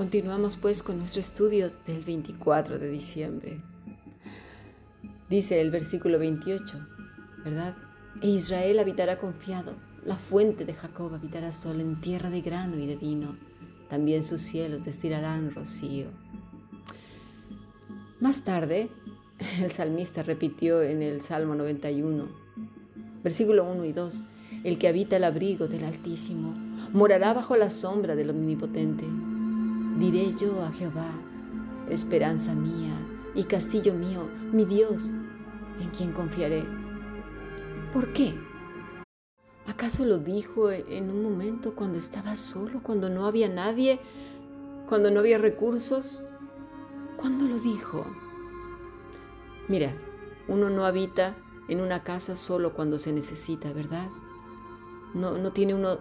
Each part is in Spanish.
Continuamos pues con nuestro estudio del 24 de diciembre. Dice el versículo 28, ¿verdad? E Israel habitará confiado, la fuente de Jacob habitará sola en tierra de grano y de vino, también sus cielos destilarán rocío. Más tarde, el salmista repitió en el Salmo 91, versículo 1 y 2, el que habita el abrigo del Altísimo morará bajo la sombra del Omnipotente. Diré yo a Jehová, esperanza mía y castillo mío, mi Dios, en quien confiaré. ¿Por qué? ¿Acaso lo dijo en un momento cuando estaba solo, cuando no había nadie, cuando no había recursos? ¿Cuándo lo dijo? Mira, uno no habita en una casa solo cuando se necesita, ¿verdad? No, tiene uno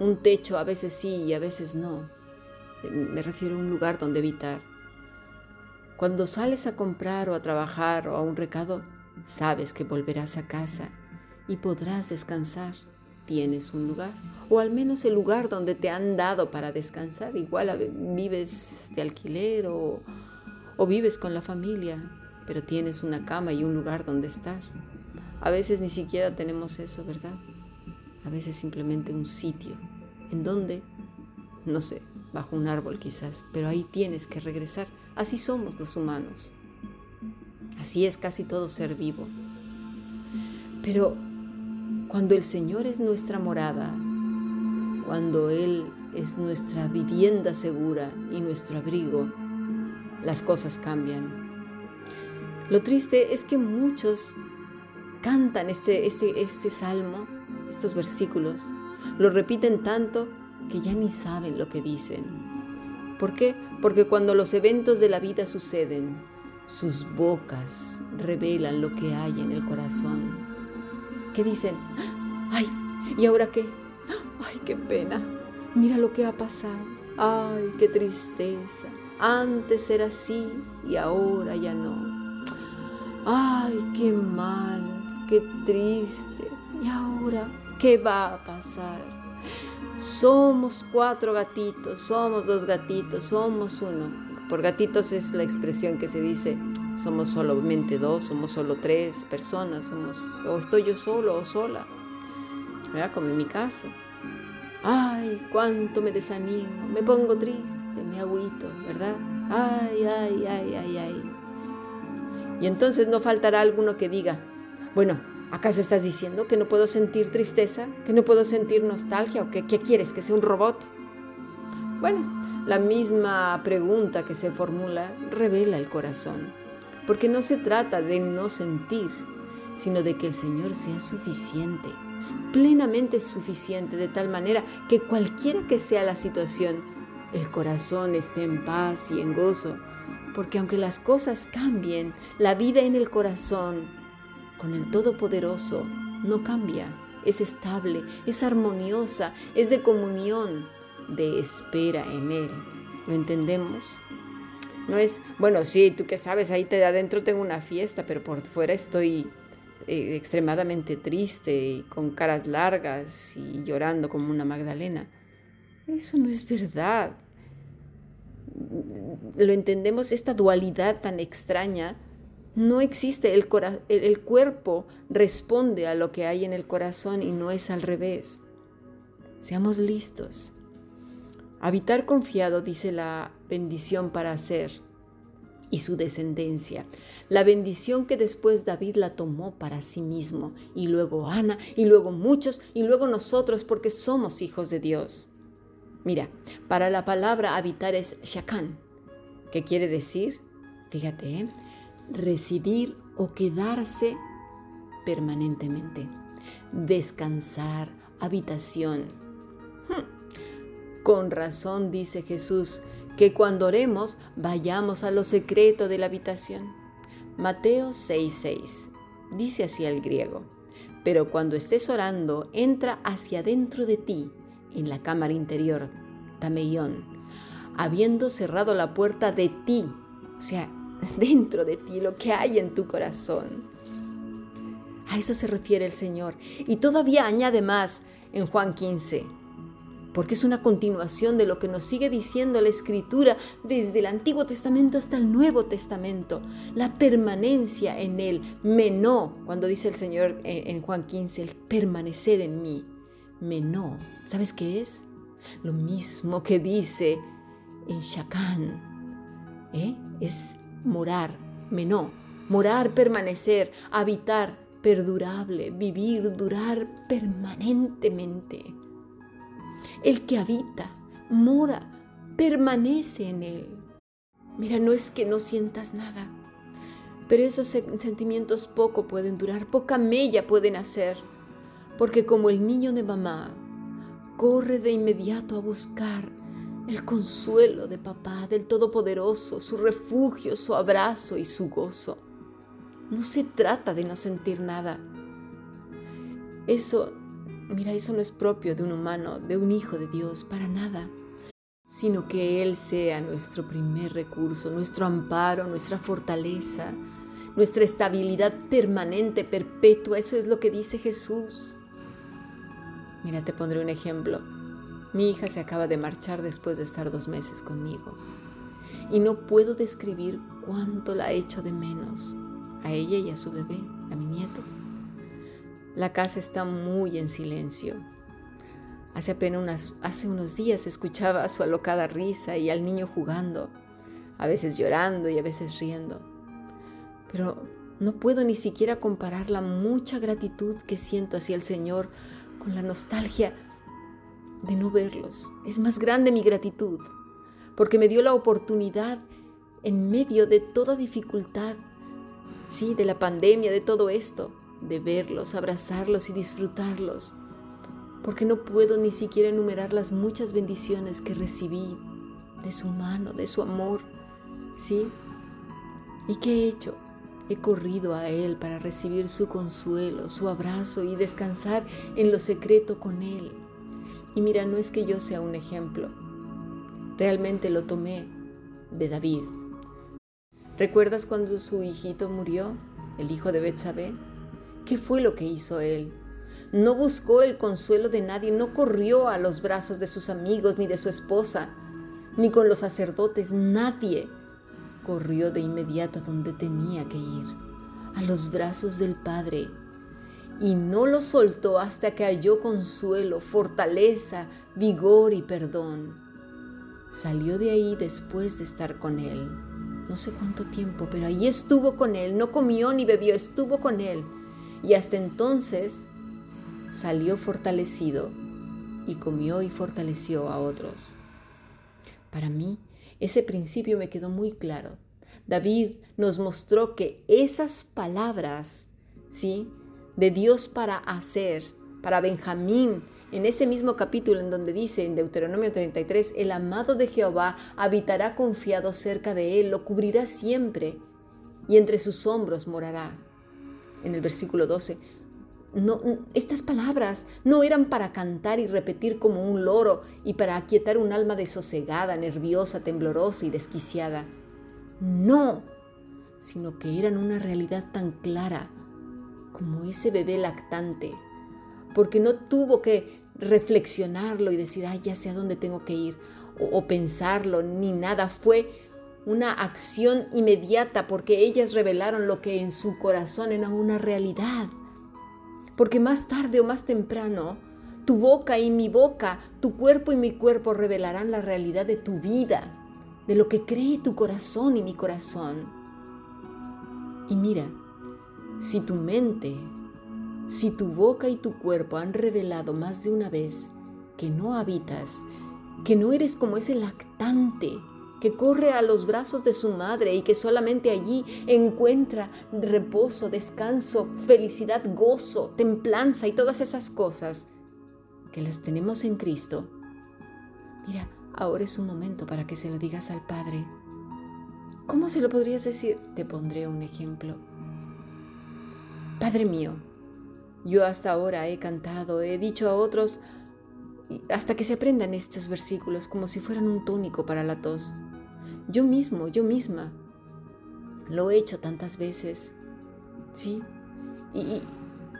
un techo, a veces sí y a veces no. Me refiero a un lugar donde habitar. Cuando sales a comprar o a trabajar o a un recado, sabes que volverás a casa y podrás descansar. Tienes un lugar, o al menos el lugar donde te han dado para descansar. Igual vives de alquiler o, o vives con la familia, pero tienes una cama y un lugar donde estar. A veces ni siquiera tenemos eso, ¿verdad? A veces simplemente un sitio. ¿En donde, No sé, bajo un árbol quizás, pero ahí tienes que regresar. Así somos los humanos. Así es casi todo ser vivo. Pero cuando el Señor es nuestra morada, cuando Él es nuestra vivienda segura y nuestro abrigo, las cosas cambian. Lo triste es que muchos cantan este, este, este salmo, estos versículos, lo repiten tanto que ya ni saben lo que dicen. ¿Por qué? Porque cuando los eventos de la vida suceden, sus bocas revelan lo que hay en el corazón. ¿Qué dicen? ¡Ay! ¿Y ahora qué? ¡Ay, qué pena! Mira lo que ha pasado. ¡Ay, qué tristeza! Antes era así y ahora ya no. ¡Ay, qué mal! ¡Qué triste! ¿Y ahora qué va a pasar? Somos cuatro gatitos, somos dos gatitos, somos uno. Por gatitos es la expresión que se dice, somos solamente dos, somos solo tres personas, somos, o estoy yo solo o sola. ¿Verdad? Como en mi caso. Ay, cuánto me desanimo, me pongo triste, me agüito, ¿verdad? Ay, ay, ay, ay, ay. Y entonces no faltará alguno que diga, bueno, ¿acaso estás diciendo que no puedo sentir tristeza, que no puedo sentir nostalgia o qué quieres, que sea un robot? Bueno, la misma pregunta que se formula revela el corazón, porque no se trata de no sentir, sino de que el Señor sea suficiente, plenamente suficiente, de tal manera que cualquiera que sea la situación, el corazón esté en paz y en gozo, porque aunque las cosas cambien, la vida en el corazón con el Todopoderoso no cambia, es estable, es armoniosa, es de comunión, de espera en Él. ¿Lo entendemos? No es, bueno, sí, tú que sabes, ahí te adentro tengo una fiesta, pero por fuera estoy eh, extremadamente triste y con caras largas y llorando como una Magdalena. Eso no es verdad lo entendemos, esta dualidad tan extraña, no existe. El, el, cuerpo responde a lo que hay en el corazón y no es al revés. Seamos listos. Habitar confiado, dice la bendición para hacer y su descendencia. La bendición que después David la tomó para sí mismo, y luego Ana, y luego muchos, y luego nosotros, porque somos hijos de Dios. Mira, para la palabra habitar es shakan, que quiere decir, fíjate, ¿eh? Residir o quedarse permanentemente, descansar, habitación. Hmm. Con razón dice Jesús que cuando oremos vayamos a lo secreto de la habitación. Mateo 6:6 dice así el griego, pero cuando estés orando, entra hacia adentro de ti en la cámara interior, Tameyón, habiendo cerrado la puerta de ti, o sea, dentro de ti, lo que hay en tu corazón. A eso se refiere el Señor. Y todavía añade más en Juan 15. porque es una continuación de lo que nos sigue diciendo la Escritura desde el Antiguo Testamento hasta el Nuevo Testamento. La permanencia en Él, menó, cuando dice el Señor en Juan 15, el permanecer en mí. Menó, ¿sabes qué es? Lo mismo que dice en Shacán, ¿eh? es morar, menó, morar, permanecer, habitar, perdurable, vivir, durar permanentemente. El que habita, mora, permanece en él. Mira, no es que no sientas nada, pero esos sentimientos poco pueden durar, poca mella pueden hacer, porque como el niño de mamá corre de inmediato a buscar el consuelo de papá, del Todopoderoso, su refugio, su abrazo y su gozo. No se trata de no sentir nada. Eso Mira, eso no es propio de un humano, de un hijo de Dios, para nada, sino que Él sea nuestro primer recurso, nuestro amparo, nuestra fortaleza, nuestra estabilidad permanente, perpetua. Eso es lo que dice Jesús. Mira, te pondré un ejemplo. Mi hija se acaba de marchar después de estar dos meses conmigo. Y no puedo describir cuánto la he hecho de menos, a ella y a su bebé, a mi nieto. La casa está muy en silencio. Hace apenas hace unos días escuchaba su alocada risa y al niño jugando, a veces llorando y a veces riendo. Pero no puedo ni siquiera comparar la mucha gratitud que siento hacia el Señor con la nostalgia de no verlos. Es más grande mi gratitud, porque me dio la oportunidad en medio de toda dificultad, sí, de la pandemia, de todo esto, de verlos, abrazarlos y disfrutarlos, porque no puedo ni siquiera enumerar las muchas bendiciones que recibí de su mano, de su amor, ¿sí? ¿Y qué he hecho? He corrido a Él para recibir su consuelo, su abrazo y descansar en lo secreto con Él. Y mira, no es que yo sea un ejemplo, realmente lo tomé de David. ¿Recuerdas cuando su hijito murió, el hijo de Betsabé? ¿Qué fue lo que hizo él? No buscó el consuelo de nadie, no corrió a los brazos de sus amigos ni de su esposa, ni con los sacerdotes, nadie corrió de inmediato a donde tenía que ir, a los brazos del Padre, y no lo soltó hasta que halló consuelo, fortaleza, vigor y perdón. Salió de ahí después de estar con él. No sé cuánto tiempo, pero ahí estuvo con él, no comió ni bebió, estuvo con él y hasta entonces salió fortalecido y comió y fortaleció a otros. Para mí, ese principio me quedó muy claro. David nos mostró que esas palabras, ¿sí? De Dios para hacer, para Benjamín, en ese mismo capítulo en donde dice en Deuteronomio 33, el amado de Jehová habitará confiado cerca de él, lo cubrirá siempre y entre sus hombros morará en el versículo 12. No, estas palabras no eran para cantar y repetir como un loro y para aquietar un alma desosegada, nerviosa, temblorosa y desquiciada. No, sino que eran una realidad tan clara como ese bebé lactante, porque no tuvo que reflexionarlo y decir, ay, ya sé a dónde tengo que ir, o, o pensarlo, ni nada, fue una acción inmediata porque ellas revelaron lo que en su corazón era una realidad. Porque más tarde o más temprano, tu boca y mi boca, tu cuerpo y mi cuerpo revelarán la realidad de tu vida, de lo que cree tu corazón y mi corazón. Y mira, si tu mente, si tu boca y tu cuerpo han revelado más de una vez que no habitas, que no eres como ese lactante, que corre a los brazos de su madre y que solamente allí encuentra reposo, descanso, felicidad, gozo, templanza y todas esas cosas que las tenemos en Cristo. Mira, ahora es un momento para que se lo digas al Padre. ¿Cómo se lo podrías decir? Te pondré un ejemplo. Padre mío, yo hasta ahora he cantado, he dicho a otros, hasta que se aprendan estos versículos como si fueran un tónico para la tos. Yo mismo, yo misma. Lo he hecho tantas veces. ¿Sí? Y,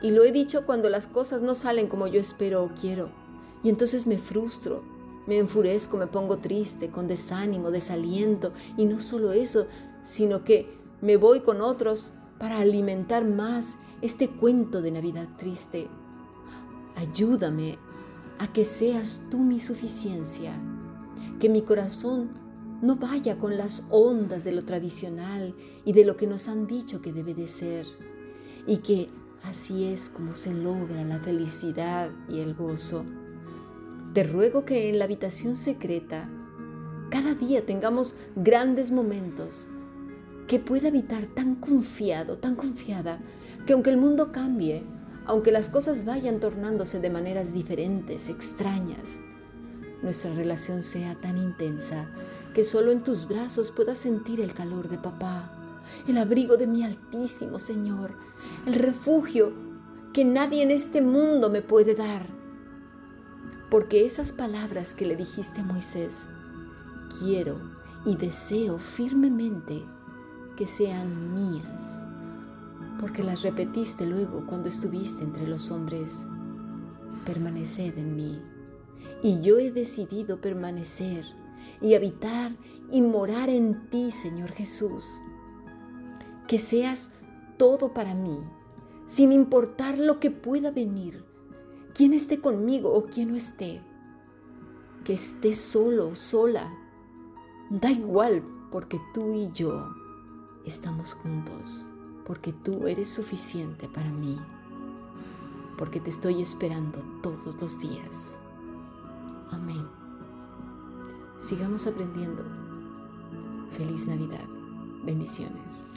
y, lo he dicho cuando las cosas no salen como yo espero o quiero. Y entonces me frustro, me enfurezco, me pongo triste, con desánimo, desaliento. Y no solo eso, sino que me voy con otros para alimentar más este cuento de Navidad triste. Ayúdame a que seas tú mi suficiencia, que mi corazón no vaya con las ondas de lo tradicional y de lo que nos han dicho que debe de ser, y que así es como se logra la felicidad y el gozo. Te ruego que en la habitación secreta cada día tengamos grandes momentos, que pueda habitar tan confiado, tan confiada, que aunque el mundo cambie, aunque las cosas vayan tornándose de maneras diferentes, extrañas, nuestra relación sea tan intensa que solo en tus brazos pueda sentir el calor de papá, el abrigo de mi altísimo Señor, el refugio que nadie en este mundo me puede dar. Porque esas palabras que le dijiste a Moisés, quiero y deseo firmemente que sean mías, porque las repetiste luego cuando estuviste entre los hombres. Permaneced en mí. Y yo he decidido permanecer y habitar y morar en ti, Señor Jesús. Que seas todo para mí, sin importar lo que pueda venir quien esté conmigo o quien no esté, que esté solo o sola, da igual porque tú y yo estamos juntos, porque tú eres suficiente para mí, porque te estoy esperando todos los días. Amén. Sigamos aprendiendo. Feliz Navidad. Bendiciones.